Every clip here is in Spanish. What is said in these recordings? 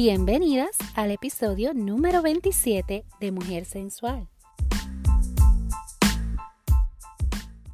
Bienvenidas al episodio número 27 de Mujer Sensual.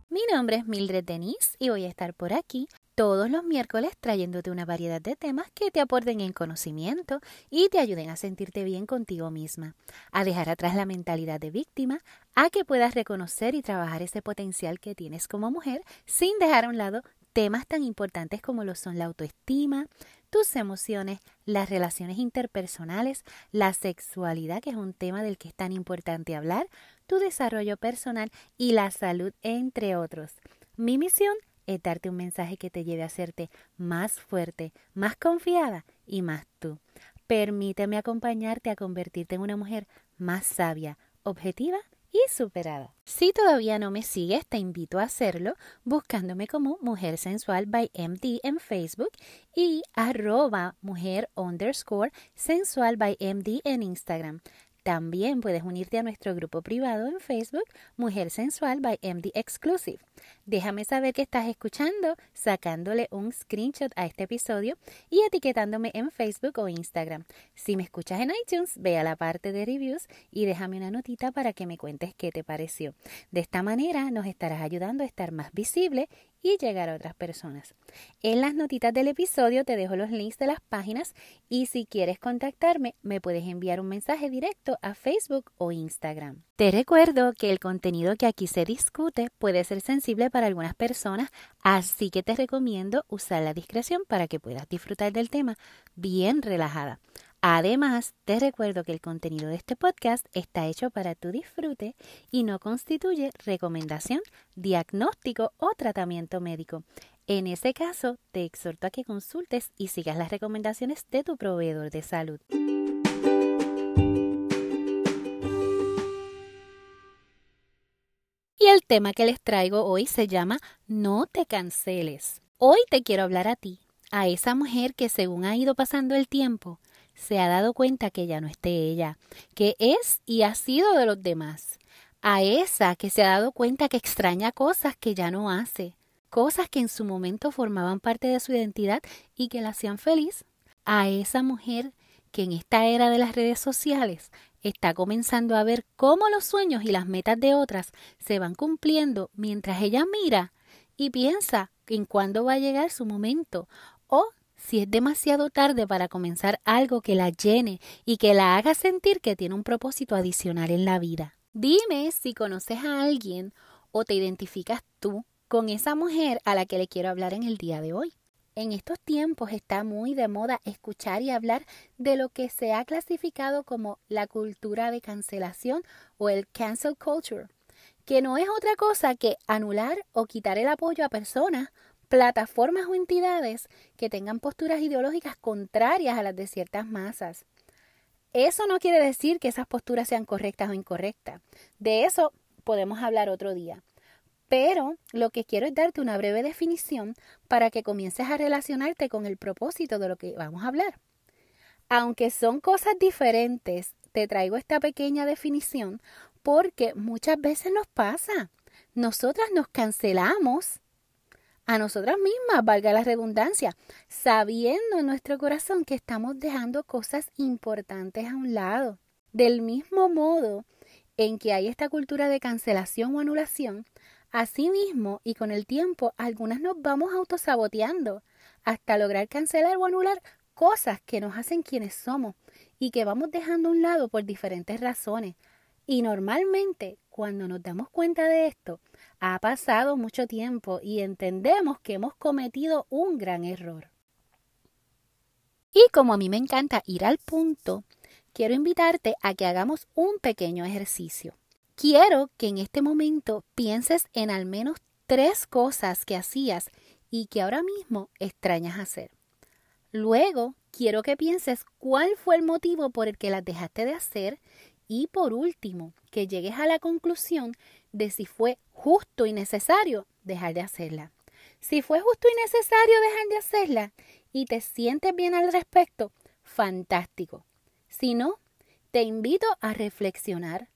Mi nombre es Mildred Denise y voy a estar por aquí todos los miércoles trayéndote una variedad de temas que te aporten en conocimiento y te ayuden a sentirte bien contigo misma, a dejar atrás la mentalidad de víctima, a que puedas reconocer y trabajar ese potencial que tienes como mujer sin dejar a un lado temas tan importantes como lo son la autoestima, tus emociones, las relaciones interpersonales, la sexualidad, que es un tema del que es tan importante hablar, tu desarrollo personal y la salud, entre otros. Mi misión es darte un mensaje que te lleve a hacerte más fuerte, más confiada y más tú. Permíteme acompañarte a convertirte en una mujer más sabia, objetiva y superada. Si todavía no me sigues, te invito a hacerlo buscándome como Mujer Sensual by MD en Facebook y arroba mujer underscore sensual by MD en Instagram. También puedes unirte a nuestro grupo privado en Facebook, Mujer Sensual by MD Exclusive. Déjame saber que estás escuchando, sacándole un screenshot a este episodio y etiquetándome en Facebook o Instagram. Si me escuchas en iTunes, ve a la parte de reviews y déjame una notita para que me cuentes qué te pareció. De esta manera nos estarás ayudando a estar más visible y llegar a otras personas. En las notitas del episodio te dejo los links de las páginas y si quieres contactarme me puedes enviar un mensaje directo a Facebook o Instagram. Te recuerdo que el contenido que aquí se discute puede ser sensible para algunas personas, así que te recomiendo usar la discreción para que puedas disfrutar del tema bien relajada. Además, te recuerdo que el contenido de este podcast está hecho para tu disfrute y no constituye recomendación, diagnóstico o tratamiento médico. En ese caso, te exhorto a que consultes y sigas las recomendaciones de tu proveedor de salud. Tema que les traigo hoy se llama No te canceles. Hoy te quiero hablar a ti, a esa mujer que según ha ido pasando el tiempo, se ha dado cuenta que ya no esté ella, que es y ha sido de los demás. A esa que se ha dado cuenta que extraña cosas que ya no hace, cosas que en su momento formaban parte de su identidad y que la hacían feliz. A esa mujer que en esta era de las redes sociales está comenzando a ver cómo los sueños y las metas de otras se van cumpliendo mientras ella mira y piensa en cuándo va a llegar su momento o si es demasiado tarde para comenzar algo que la llene y que la haga sentir que tiene un propósito adicional en la vida. Dime si conoces a alguien o te identificas tú con esa mujer a la que le quiero hablar en el día de hoy. En estos tiempos está muy de moda escuchar y hablar de lo que se ha clasificado como la cultura de cancelación o el cancel culture, que no es otra cosa que anular o quitar el apoyo a personas plataformas o entidades que tengan posturas ideológicas contrarias a las de ciertas masas. Eso no quiere decir que esas posturas sean correctas o incorrectas. De eso podemos hablar otro día. Pero lo que quiero es darte una breve definición para que comiences a relacionarte con el propósito de lo que vamos a hablar. Aunque son cosas diferentes, te traigo esta pequeña definición porque muchas veces nos pasa. Nosotras nos cancelamos a nosotras mismas, valga la redundancia, sabiendo en nuestro corazón que estamos dejando cosas importantes a un lado. Del mismo modo en que hay esta cultura de cancelación o anulación, asimismo y con el tiempo algunas nos vamos autosaboteando hasta lograr cancelar o anular cosas que nos hacen quienes somos y que vamos dejando a un lado por diferentes razones. Y normalmente, cuando nos damos cuenta de esto, ha pasado mucho tiempo y entendemos que hemos cometido un gran error. Y como a mí me encanta ir al punto, quiero invitarte a que hagamos un pequeño ejercicio. Quiero que en este momento pienses en al menos tres cosas que hacías y que ahora mismo extrañas hacer. Luego, quiero que pienses cuál fue el motivo por el que las dejaste de hacer y por último, que llegues a la conclusión de si fue justo y necesario dejar de hacerla. Si fue justo y necesario dejar de hacerla y te sientes bien al respecto, fantástico. Si no, te invito a reflexionar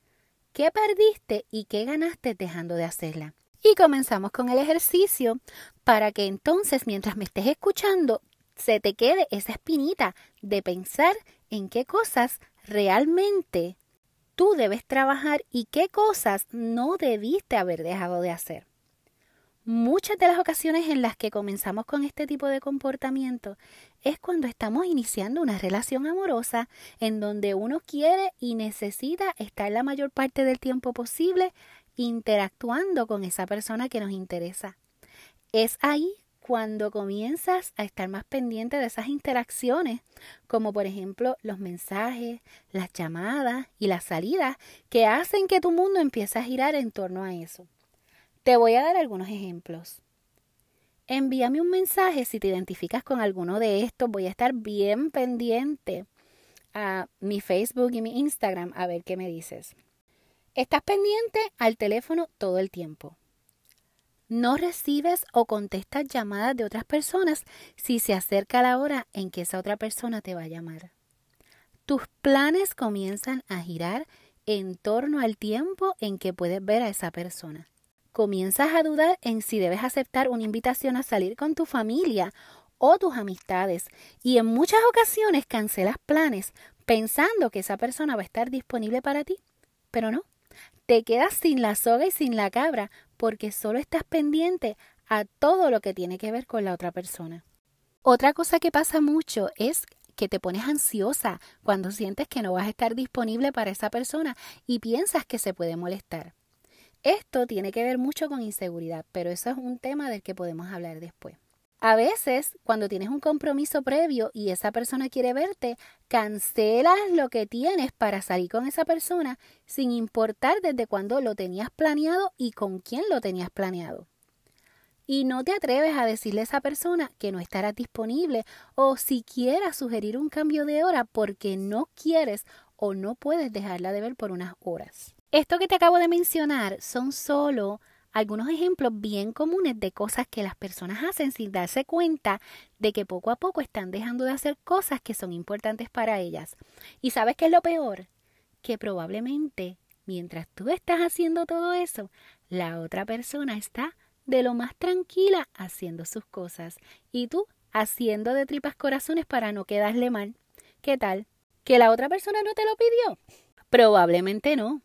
qué perdiste y qué ganaste dejando de hacerla. Y comenzamos con el ejercicio para que entonces mientras me estés escuchando se te quede esa espinita de pensar en qué cosas realmente tú debes trabajar y qué cosas no debiste haber dejado de hacer. Muchas de las ocasiones en las que comenzamos con este tipo de comportamiento es cuando estamos iniciando una relación amorosa en donde uno quiere y necesita estar la mayor parte del tiempo posible interactuando con esa persona que nos interesa. Es ahí cuando comienzas a estar más pendiente de esas interacciones, como por ejemplo los mensajes, las llamadas y las salidas que hacen que tu mundo empiece a girar en torno a eso. Te voy a dar algunos ejemplos. Envíame un mensaje si te identificas con alguno de estos. Voy a estar bien pendiente a mi Facebook y mi Instagram a ver qué me dices. Estás pendiente al teléfono todo el tiempo. No recibes o contestas llamadas de otras personas si se acerca la hora en que esa otra persona te va a llamar. Tus planes comienzan a girar en torno al tiempo en que puedes ver a esa persona comienzas a dudar en si debes aceptar una invitación a salir con tu familia o tus amistades y en muchas ocasiones cancelas planes pensando que esa persona va a estar disponible para ti, pero no. Te quedas sin la soga y sin la cabra porque solo estás pendiente a todo lo que tiene que ver con la otra persona. Otra cosa que pasa mucho es que te pones ansiosa cuando sientes que no vas a estar disponible para esa persona y piensas que se puede molestar. Esto tiene que ver mucho con inseguridad, pero eso es un tema del que podemos hablar después. A veces, cuando tienes un compromiso previo y esa persona quiere verte, cancelas lo que tienes para salir con esa persona sin importar desde cuándo lo tenías planeado y con quién lo tenías planeado. Y no te atreves a decirle a esa persona que no estarás disponible o siquiera sugerir un cambio de hora porque no quieres o no puedes dejarla de ver por unas horas. Esto que te acabo de mencionar son solo algunos ejemplos bien comunes de cosas que las personas hacen sin darse cuenta de que poco a poco están dejando de hacer cosas que son importantes para ellas. ¿Y sabes qué es lo peor? Que probablemente mientras tú estás haciendo todo eso, la otra persona está de lo más tranquila haciendo sus cosas y tú haciendo de tripas corazones para no quedarle mal. ¿Qué tal? ¿Que la otra persona no te lo pidió? Probablemente no.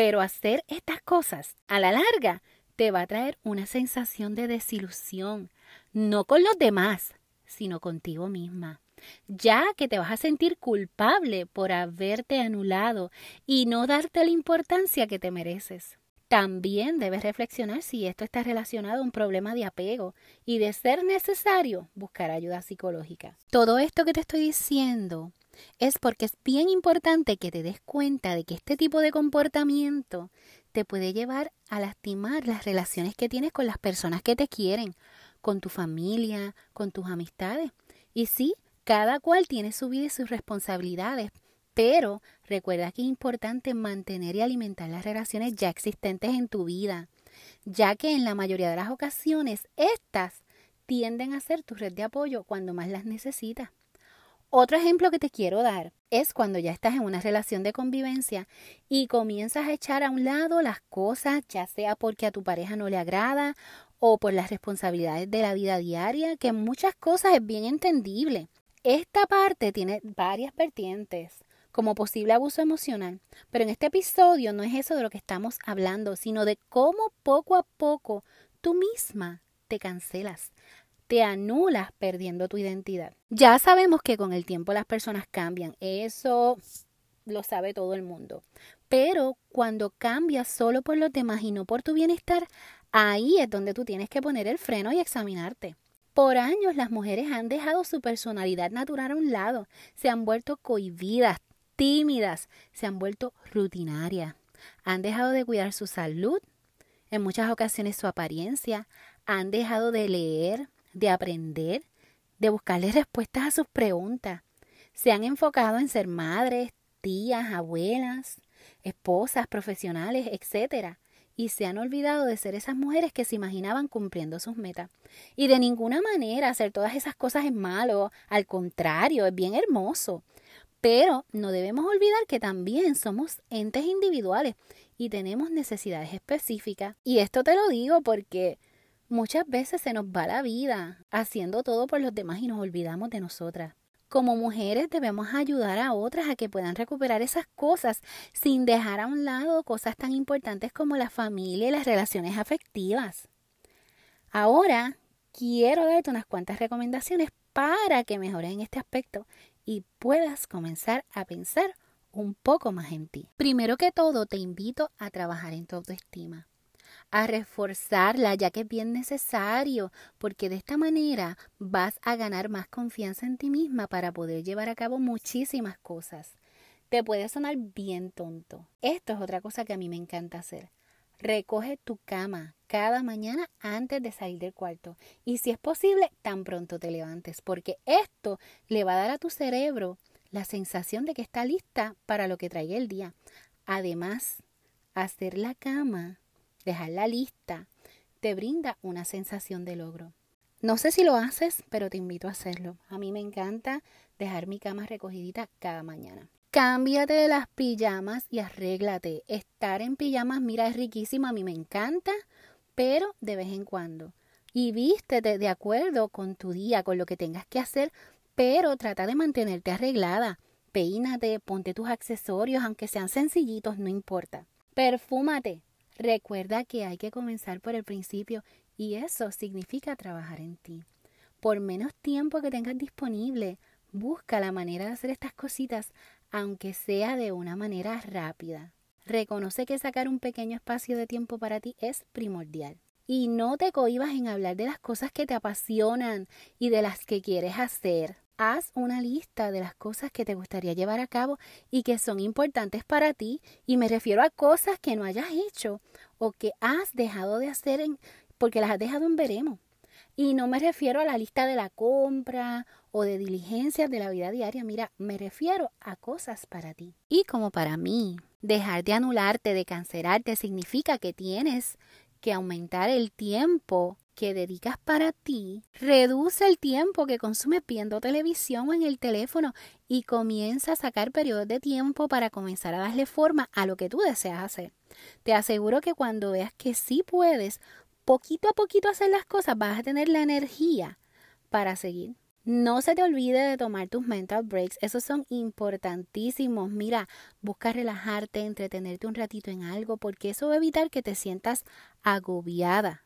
Pero hacer estas cosas a la larga te va a traer una sensación de desilusión, no con los demás, sino contigo misma, ya que te vas a sentir culpable por haberte anulado y no darte la importancia que te mereces. También debes reflexionar si esto está relacionado a un problema de apego y de ser necesario buscar ayuda psicológica. Todo esto que te estoy diciendo es porque es bien importante que te des cuenta de que este tipo de comportamiento te puede llevar a lastimar las relaciones que tienes con las personas que te quieren, con tu familia, con tus amistades. Y sí, cada cual tiene su vida y sus responsabilidades, pero recuerda que es importante mantener y alimentar las relaciones ya existentes en tu vida, ya que en la mayoría de las ocasiones estas tienden a ser tu red de apoyo cuando más las necesitas. Otro ejemplo que te quiero dar es cuando ya estás en una relación de convivencia y comienzas a echar a un lado las cosas, ya sea porque a tu pareja no le agrada o por las responsabilidades de la vida diaria, que muchas cosas es bien entendible. Esta parte tiene varias vertientes como posible abuso emocional, pero en este episodio no es eso de lo que estamos hablando, sino de cómo poco a poco tú misma te cancelas, te anulas perdiendo tu identidad. Ya sabemos que con el tiempo las personas cambian, eso lo sabe todo el mundo. Pero cuando cambias solo por los demás y no por tu bienestar, ahí es donde tú tienes que poner el freno y examinarte. Por años las mujeres han dejado su personalidad natural a un lado, se han vuelto cohibidas, tímidas, se han vuelto rutinarias, han dejado de cuidar su salud, en muchas ocasiones su apariencia, han dejado de leer, de aprender, de buscarle respuestas a sus preguntas. Se han enfocado en ser madres, tías, abuelas, esposas, profesionales, etc. Y se han olvidado de ser esas mujeres que se imaginaban cumpliendo sus metas. Y de ninguna manera hacer todas esas cosas es malo, al contrario, es bien hermoso. Pero no debemos olvidar que también somos entes individuales y tenemos necesidades específicas. Y esto te lo digo porque Muchas veces se nos va la vida haciendo todo por los demás y nos olvidamos de nosotras. Como mujeres debemos ayudar a otras a que puedan recuperar esas cosas sin dejar a un lado cosas tan importantes como la familia y las relaciones afectivas. Ahora quiero darte unas cuantas recomendaciones para que mejores en este aspecto y puedas comenzar a pensar un poco más en ti. Primero que todo, te invito a trabajar en tu autoestima a reforzarla, ya que es bien necesario, porque de esta manera vas a ganar más confianza en ti misma para poder llevar a cabo muchísimas cosas. Te puede sonar bien tonto. Esto es otra cosa que a mí me encanta hacer. Recoge tu cama cada mañana antes de salir del cuarto y si es posible tan pronto te levantes porque esto le va a dar a tu cerebro la sensación de que está lista para lo que traiga el día. Además, hacer la cama dejar la lista, te brinda una sensación de logro. No sé si lo haces, pero te invito a hacerlo. A mí me encanta dejar mi cama recogidita cada mañana. Cámbiate de las pijamas y arréglate. Estar en pijamas, mira, es riquísimo, a mí me encanta, pero de vez en cuando. Y vístete de acuerdo con tu día, con lo que tengas que hacer, pero trata de mantenerte arreglada. Peínate, ponte tus accesorios, aunque sean sencillitos, no importa. Perfúmate, Recuerda que hay que comenzar por el principio y eso significa trabajar en ti. Por menos tiempo que tengas disponible, busca la manera de hacer estas cositas, aunque sea de una manera rápida. Reconoce que sacar un pequeño espacio de tiempo para ti es primordial. Y no te cohibas en hablar de las cosas que te apasionan y de las que quieres hacer haz una lista de las cosas que te gustaría llevar a cabo y que son importantes para ti y me refiero a cosas que no hayas hecho o que has dejado de hacer en, porque las has dejado en veremos. Y no me refiero a la lista de la compra o de diligencias de la vida diaria, mira, me refiero a cosas para ti. Y como para mí, dejar de anularte, de cancelarte, significa que tienes que aumentar el tiempo que dedicas para ti, reduce el tiempo que consumes viendo televisión o en el teléfono y comienza a sacar periodos de tiempo para comenzar a darle forma a lo que tú deseas hacer. Te aseguro que cuando veas que sí puedes, poquito a poquito hacer las cosas, vas a tener la energía para seguir. No se te olvide de tomar tus mental breaks, esos son importantísimos. Mira, busca relajarte, entretenerte un ratito en algo, porque eso va a evitar que te sientas agobiada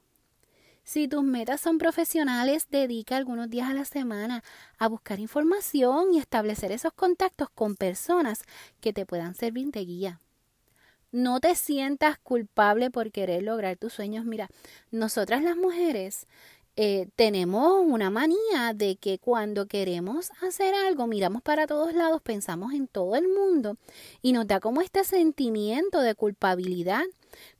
si tus metas son profesionales, dedica algunos días a la semana a buscar información y establecer esos contactos con personas que te puedan servir de guía. No te sientas culpable por querer lograr tus sueños. Mira, nosotras las mujeres eh, tenemos una manía de que cuando queremos hacer algo, miramos para todos lados, pensamos en todo el mundo y nos da como este sentimiento de culpabilidad,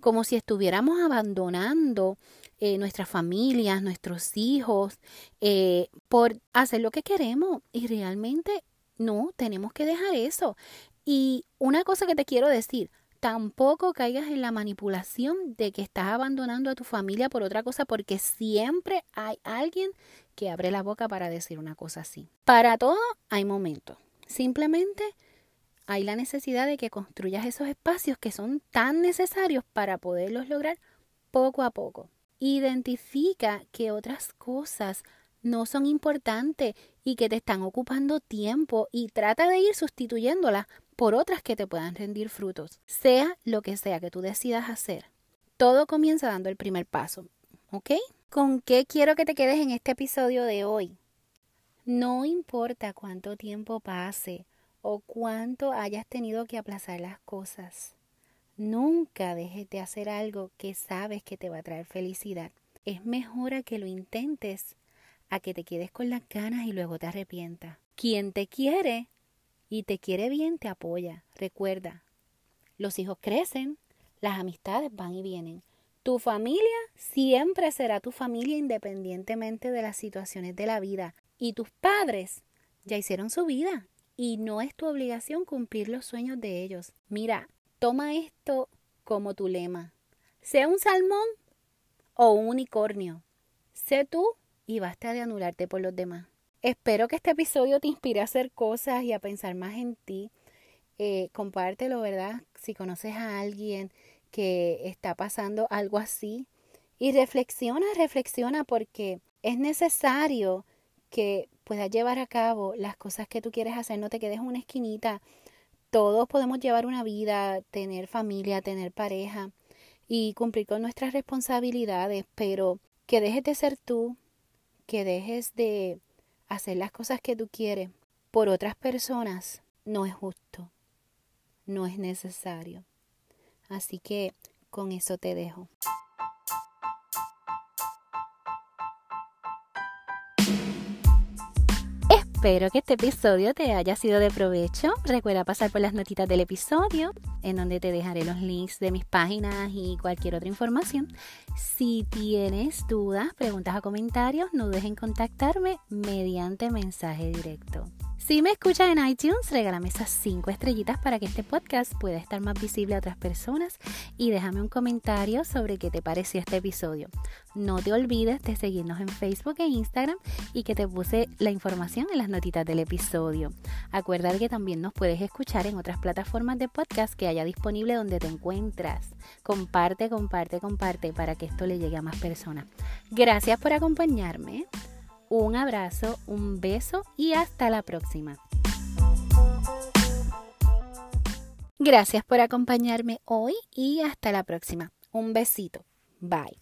como si estuviéramos abandonando eh, nuestras familias, nuestros hijos, eh, por hacer lo que queremos. Y realmente no, tenemos que dejar eso. Y una cosa que te quiero decir, tampoco caigas en la manipulación de que estás abandonando a tu familia por otra cosa, porque siempre hay alguien que abre la boca para decir una cosa así. Para todo hay momentos. Simplemente hay la necesidad de que construyas esos espacios que son tan necesarios para poderlos lograr poco a poco. Identifica que otras cosas no son importantes y que te están ocupando tiempo y trata de ir sustituyéndolas por otras que te puedan rendir frutos. Sea lo que sea que tú decidas hacer. Todo comienza dando el primer paso. ¿Ok? ¿Con qué quiero que te quedes en este episodio de hoy? No importa cuánto tiempo pase o cuánto hayas tenido que aplazar las cosas. Nunca dejes de hacer algo que sabes que te va a traer felicidad. Es mejor a que lo intentes a que te quedes con las ganas y luego te arrepientas. Quien te quiere y te quiere bien te apoya. Recuerda, los hijos crecen, las amistades van y vienen. Tu familia siempre será tu familia independientemente de las situaciones de la vida. Y tus padres ya hicieron su vida y no es tu obligación cumplir los sueños de ellos. Mira, Toma esto como tu lema. Sea un salmón o un unicornio. Sé tú y basta de anularte por los demás. Espero que este episodio te inspire a hacer cosas y a pensar más en ti. Eh, compártelo, ¿verdad? Si conoces a alguien que está pasando algo así. Y reflexiona, reflexiona porque es necesario que puedas llevar a cabo las cosas que tú quieres hacer, no te quedes en una esquinita. Todos podemos llevar una vida, tener familia, tener pareja y cumplir con nuestras responsabilidades, pero que dejes de ser tú, que dejes de hacer las cosas que tú quieres por otras personas, no es justo, no es necesario. Así que con eso te dejo. Espero que este episodio te haya sido de provecho. Recuerda pasar por las notitas del episodio, en donde te dejaré los links de mis páginas y cualquier otra información. Si tienes dudas, preguntas o comentarios, no dudes en contactarme mediante mensaje directo. Si me escuchas en iTunes, regálame esas 5 estrellitas para que este podcast pueda estar más visible a otras personas y déjame un comentario sobre qué te pareció este episodio. No te olvides de seguirnos en Facebook e Instagram y que te puse la información en las notitas del episodio. Acuérdate que también nos puedes escuchar en otras plataformas de podcast que haya disponible donde te encuentras. Comparte, comparte, comparte para que esto le llegue a más personas. Gracias por acompañarme. Un abrazo, un beso y hasta la próxima. Gracias por acompañarme hoy y hasta la próxima. Un besito. Bye.